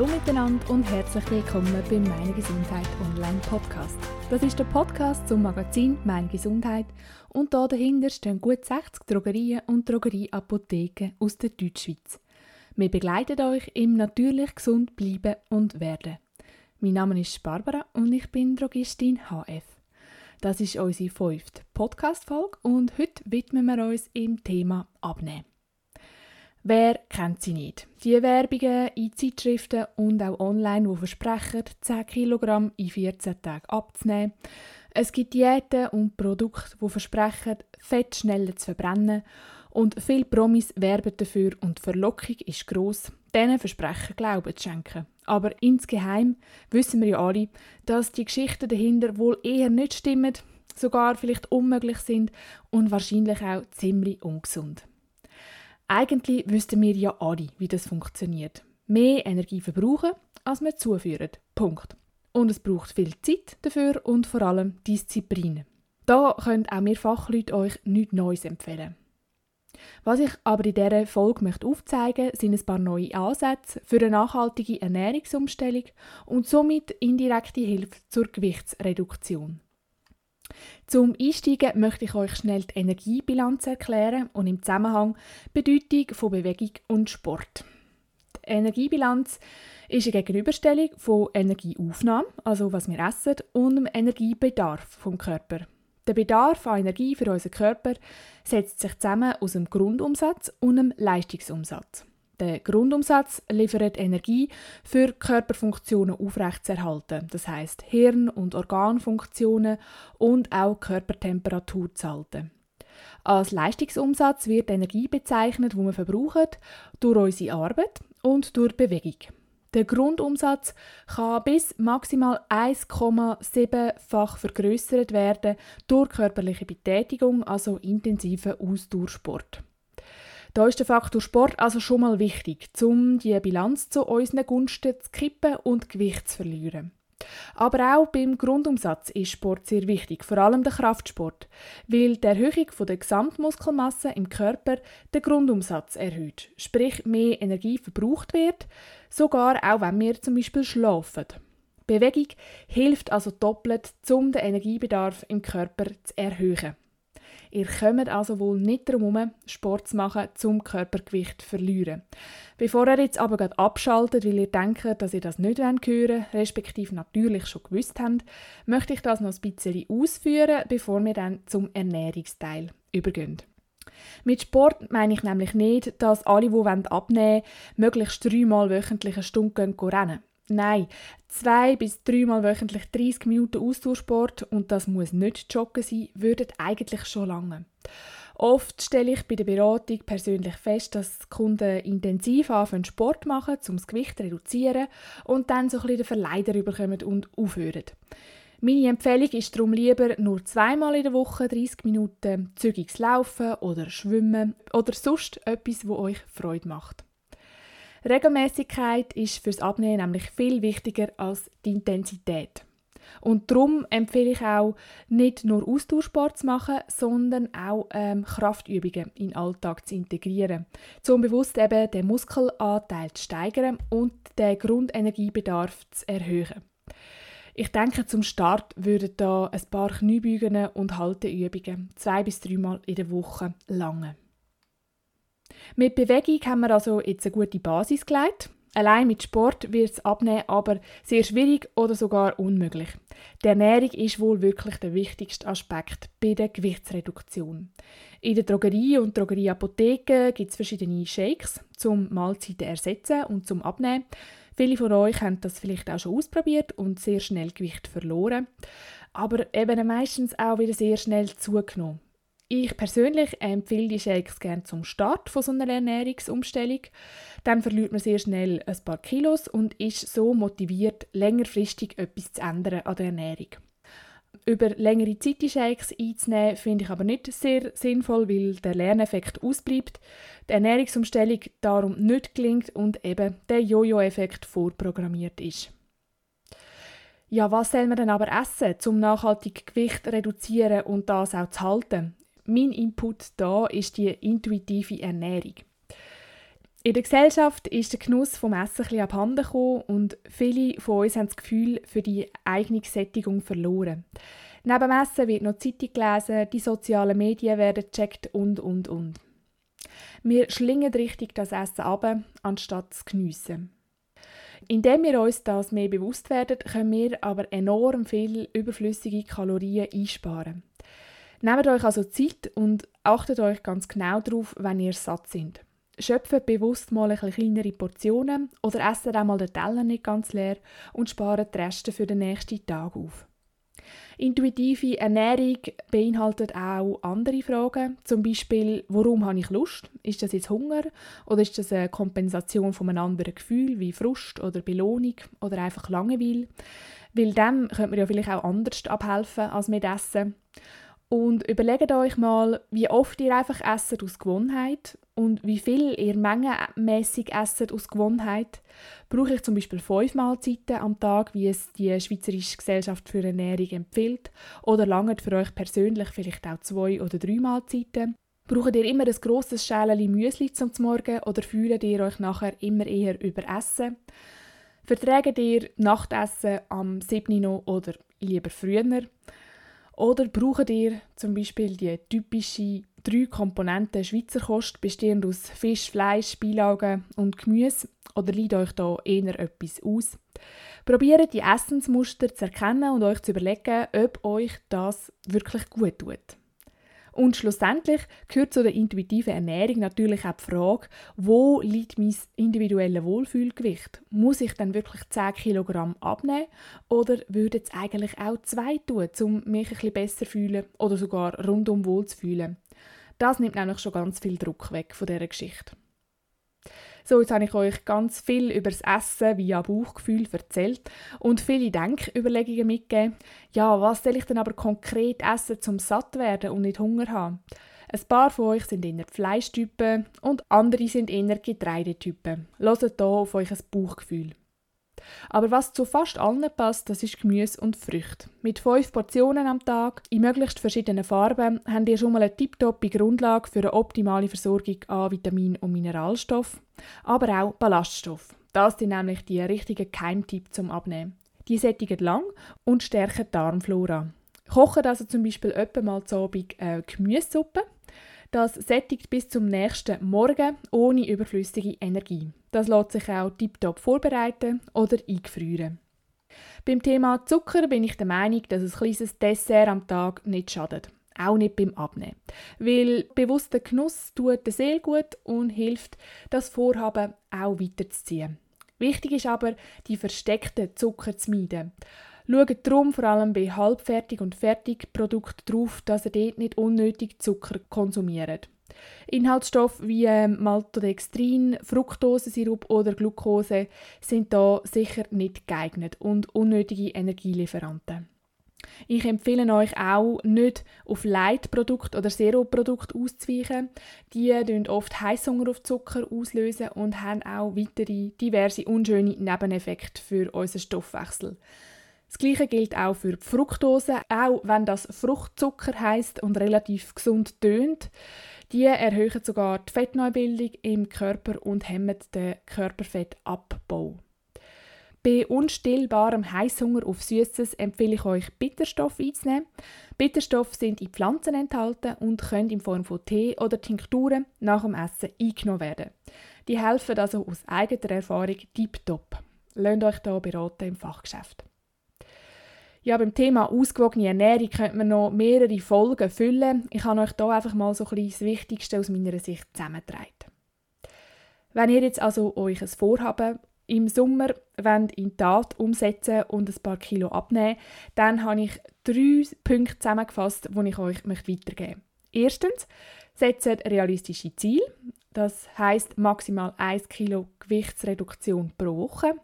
Hallo miteinander und herzlich willkommen beim Meine Gesundheit Online Podcast. Das ist der Podcast zum Magazin Meine Gesundheit und da dahinter stehen gut 60 Drogerien und Drogerieapotheken aus der Deutschschweiz. Wir begleiten euch im natürlich gesund bleiben und werden. Mein Name ist Barbara und ich bin Drogistin HF. Das ist unsere fünfte Podcast-Folge und heute widmen wir uns im Thema Abnehmen. Wer kennt sie nicht? Die Werbungen in Zeitschriften und auch online, die versprechen, 10 Kilogramm in 14 Tagen abzunehmen. Es gibt Diäten und Produkte, die versprechen, Fett schneller zu verbrennen. Und viele Promis werben dafür und die Verlockung ist gross, diesen Versprechen Glauben zu schenken. Aber insgeheim wissen wir ja alle, dass die Geschichten dahinter wohl eher nicht stimmen, sogar vielleicht unmöglich sind und wahrscheinlich auch ziemlich ungesund. Eigentlich wüssten wir ja alle, wie das funktioniert. Mehr Energie verbrauchen, als wir zuführen. Punkt. Und es braucht viel Zeit dafür und vor allem Disziplin. Da können auch wir Fachleute euch nichts Neues empfehlen. Was ich aber in dieser Folge möchte aufzeigen sind ein paar neue Ansätze für eine nachhaltige Ernährungsumstellung und somit indirekte Hilfe zur Gewichtsreduktion. Zum Einsteigen möchte ich euch schnell die Energiebilanz erklären und im Zusammenhang die Bedeutung von Bewegung und Sport. Die Energiebilanz ist eine Gegenüberstellung von Energieaufnahme, also was wir essen, und dem Energiebedarf vom Körper. Der Bedarf an Energie für unseren Körper setzt sich zusammen aus dem Grundumsatz und dem Leistungsumsatz. Der Grundumsatz liefert Energie für Körperfunktionen aufrechtzuerhalten, das heißt Hirn- und Organfunktionen und auch Körpertemperatur zu halten. Als Leistungsumsatz wird Energie bezeichnet, wo wir verbrauchen durch unsere Arbeit und durch Bewegung. Der Grundumsatz kann bis maximal 1,7-fach vergrößert werden durch körperliche Betätigung, also intensiven Ausdauersport. Da ist der Faktor Sport also schon mal wichtig, um die Bilanz zu unseren Gunsten zu kippen und Gewicht zu verlieren. Aber auch beim Grundumsatz ist Sport sehr wichtig, vor allem der Kraftsport, weil die Erhöhung der Gesamtmuskelmasse im Körper den Grundumsatz erhöht, sprich mehr Energie verbraucht wird, sogar auch wenn wir zum Beispiel schlafen. Bewegung hilft also doppelt, um den Energiebedarf im Körper zu erhöhen. Ihr kommt also wohl nicht darum herum, Sport zu machen, zum Körpergewicht zu verlieren. Bevor ihr jetzt aber abschaltet, weil ihr denkt, dass ihr das nicht hören wollt, respektive natürlich schon gewusst habt, möchte ich das noch ein bisschen ausführen, bevor wir dann zum Ernährungsteil übergehen. Mit Sport meine ich nämlich nicht, dass alle, die abnehmen wollen, möglichst dreimal wöchentlich eine Stunde rennen Nein, zwei bis dreimal wöchentlich 30 Minuten Ausdauersport und das muss nicht Joggen sein, würden eigentlich schon lange. Oft stelle ich bei der Beratung persönlich fest, dass Kunden intensiv anfangen Sport machen, um das Gewicht zu reduzieren und dann so ein bisschen den Verleider überkommen und aufhören. Meine Empfehlung ist darum lieber nur zweimal in der Woche 30 Minuten zügiges Laufen oder Schwimmen oder sonst etwas, wo euch Freude macht. Regelmäßigkeit ist fürs Abnehmen nämlich viel wichtiger als die Intensität. Und darum empfehle ich auch, nicht nur Ausdauersport zu machen, sondern auch ähm, Kraftübungen in den Alltag zu integrieren, um bewusst eben den Muskelanteil zu steigern und den Grundenergiebedarf zu erhöhen. Ich denke, zum Start würden da ein paar Kniebeugen und Halteübungen zwei bis dreimal in der Woche lange. Mit Bewegung haben wir also jetzt eine gute Basis gelegt. Allein mit Sport wird es abnehmen aber sehr schwierig oder sogar unmöglich. Die Ernährung ist wohl wirklich der wichtigste Aspekt bei der Gewichtsreduktion. In der Drogerie und Drogerieapotheke gibt es verschiedene Shakes zum Mahlzeiten ersetzen und zum Abnehmen. Viele von euch haben das vielleicht auch schon ausprobiert und sehr schnell Gewicht verloren, aber eben meistens auch wieder sehr schnell zugenommen. Ich persönlich empfehle die Shakes gerne zum Start von so einer Ernährungsumstellung. Dann verliert man sehr schnell ein paar Kilos und ist so motiviert, längerfristig etwas zu ändern an der Ernährung. Über längere Zeit die Shakes einzunehmen, finde ich aber nicht sehr sinnvoll, weil der Lerneffekt ausbleibt, die Ernährungsumstellung darum nicht gelingt und eben der Jojo-Effekt vorprogrammiert ist. Ja, was soll man denn aber essen, um nachhaltig Gewicht zu reduzieren und das auch zu halten? Mein Input da ist die intuitive Ernährung. In der Gesellschaft ist der Genuss vom Essen ein abhanden gekommen und viele von uns haben das Gefühl für die eigene Sättigung verloren. Neben dem Essen wird noch Zeitung gelesen, die sozialen Medien werden gecheckt und, und, und. Wir schlingen richtig das Essen ab, anstatt zu geniessen. Indem wir uns das mehr bewusst werden, können wir aber enorm viel überflüssige Kalorien einsparen. Nehmt euch also Zeit und achtet euch ganz genau darauf, wenn ihr satt sind schöpfen bewusst mal ein kleinere Portionen oder essen auch mal den Teller nicht ganz leer und sparen die Reste für den nächsten Tag auf. Intuitive Ernährung beinhaltet auch andere Fragen, zum Beispiel, warum habe ich Lust? Ist das jetzt Hunger oder ist das eine Kompensation von einem anderen Gefühl wie Frust oder Belohnung oder einfach Langeweile? Weil dem könnte man ja vielleicht auch anders abhelfen als mit Essen. Und überlegt euch mal, wie oft ihr einfach esset aus Gewohnheit und wie viel ihr mengenmäßig esset aus Gewohnheit. Brauche ich zum Beispiel fünf Mahlzeiten am Tag, wie es die Schweizerische Gesellschaft für Ernährung empfiehlt, oder lange für euch persönlich vielleicht auch zwei oder drei Mahlzeiten? Braucht ihr immer ein grosses Schälchen Müsli zum Morgen oder fühlt ihr euch nachher immer eher überessen? Verträgt ihr Nachtessen am 7. noch oder lieber früher? Oder braucht ihr zum Beispiel die typische drei Komponenten Schweizer Kost, bestehend aus Fisch, Fleisch, Beilagen und Gemüse? Oder leidet euch da eher etwas aus? Probiert die Essensmuster zu erkennen und euch zu überlegen, ob euch das wirklich gut tut. Und schlussendlich gehört zu der intuitiven Ernährung natürlich auch die Frage, wo liegt mein individuelles Wohlfühlgewicht? Muss ich dann wirklich 10 Kilogramm abnehmen oder würde es eigentlich auch zwei tun, um mich ein bisschen besser zu fühlen oder sogar rundum wohl zu fühlen? Das nimmt nämlich schon ganz viel Druck weg von dieser Geschichte. So, jetzt habe ich euch ganz viel über das Essen via Bauchgefühl erzählt und viele Denküberlegungen mitgegeben. Ja, was soll ich denn aber konkret essen, zum satt werden und nicht Hunger haben? Ein paar von euch sind eher Fleischtypen und andere sind eher Getreidetypen. Hört hier auf euch ein Bauchgefühl. Aber was zu fast allen passt, das ist Gemüse und Früchte. Mit fünf Portionen am Tag, in möglichst verschiedenen Farben, habt ihr schon mal eine tiptoppe Grundlage für eine optimale Versorgung an Vitamin- und Mineralstoffen, aber auch Ballaststoff. Das sind nämlich die richtigen Keimtipps zum Abnehmen. Die sättigen lang und stärken die Darmflora. Kochen also zum Beispiel etwa mal zu Abend äh, Gemüsesuppe. Das sättigt bis zum nächsten Morgen ohne überflüssige Energie. Das lässt sich auch tiptop vorbereiten oder eingefrieren. Beim Thema Zucker bin ich der Meinung, dass ein kleines Dessert am Tag nicht schadet. Auch nicht beim Abnehmen. Weil bewusster Genuss tut der Seele gut und hilft, das Vorhaben auch weiterzuziehen. Wichtig ist aber, die versteckten Zucker zu meiden. Schaut darum vor allem bei Halbfertig- und Fertigprodukten darauf, dass ihr dort nicht unnötig Zucker konsumiert. Inhaltsstoffe wie ähm, Maltodextrin, Fructosesirup oder Glucose sind da sicher nicht geeignet und unnötige Energielieferanten. Ich empfehle euch auch nicht auf Leitprodukt oder Zero-Produkt auszuweichen. Die lösen oft Heißhunger auf Zucker auslösen und haben auch weitere diverse unschöne Nebeneffekte für unseren Stoffwechsel. Das gleiche gilt auch für die Fructose, auch wenn das Fruchtzucker heißt und relativ gesund tönt. Die erhöhen sogar die Fettneubildung im Körper und hemmen den Körperfettabbau. Bei unstillbarem Heißhunger auf Süßes empfehle ich euch Bitterstoff einzunehmen. Bitterstoffe sind in Pflanzen enthalten und können in Form von Tee oder Tinkturen nach dem Essen eingenommen werden. Die helfen also aus eigener Erfahrung tiptop. Lasst euch hier beraten im Fachgeschäft. Ja, beim Thema ausgewogene Ernährung könnte man noch mehrere Folgen füllen. Ich habe euch hier einfach mal so ein bisschen das Wichtigste aus meiner Sicht zusammengetragen. Wenn ihr jetzt also euch ein Vorhaben im Sommer wollt in Tat umsetzen und ein paar Kilo abnehmen, dann habe ich drei Punkte zusammengefasst, die ich euch weitergeben möchte. Erstens, setzt realistische Ziele. Das heißt maximal 1 Kilo Gewichtsreduktion pro Woche.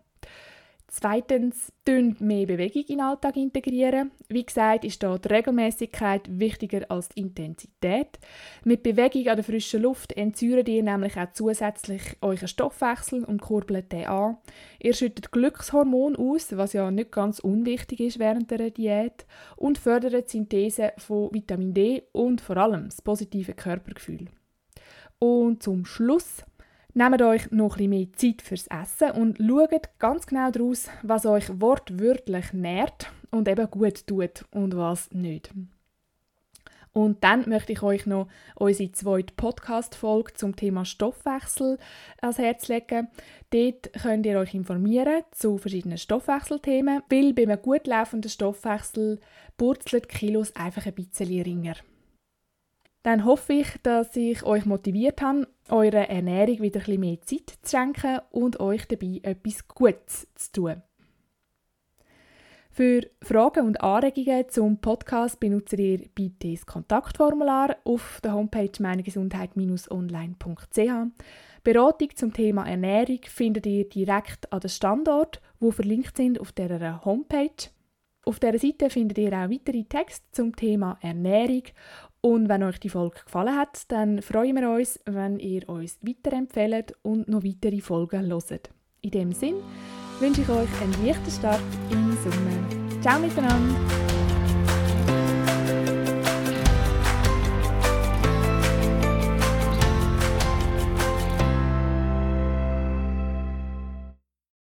Zweitens, mehr Bewegung in den Alltag integrieren. Wie gesagt, ist da die Regelmäßigkeit wichtiger als die Intensität. Mit Bewegung an der frischen Luft entsäuert ihr nämlich auch zusätzlich euren Stoffwechsel und kurbelt den an. Ihr schüttet Glückshormon aus, was ja nicht ganz unwichtig ist während der Diät, und fördert die Synthese von Vitamin D und vor allem das positive Körpergefühl. Und zum Schluss Nehmt euch noch ein mehr Zeit fürs Essen und schaut ganz genau daraus, was euch wortwörtlich nährt und eben gut tut und was nicht. Und dann möchte ich euch noch unsere zweite Podcast-Folge zum Thema Stoffwechsel ans Herz legen. Dort könnt ihr euch informieren zu verschiedenen Stoffwechselthemen, weil bei einem gut laufenden Stoffwechsel purzelt Kilos einfach ein bisschen ringer. Dann hoffe ich, dass ich euch motiviert habe, eurer Ernährung wieder ein bisschen mehr Zeit zu schenken und euch dabei etwas Gutes zu tun. Für Fragen und Anregungen zum Podcast benutzt ihr bitte das Kontaktformular auf der Homepage meinegesundheit-online.ch. Beratung zum Thema Ernährung findet ihr direkt an den Standort, wo verlinkt sind auf der Homepage. Auf dieser Seite findet ihr auch weitere Texte zum Thema Ernährung und wenn euch die Folge gefallen hat, dann freuen wir uns, wenn ihr uns weiterempfehlt und noch weitere Folgen hört. In dem Sinn wünsche ich euch einen leichten Start den Sommer. Ciao miteinander!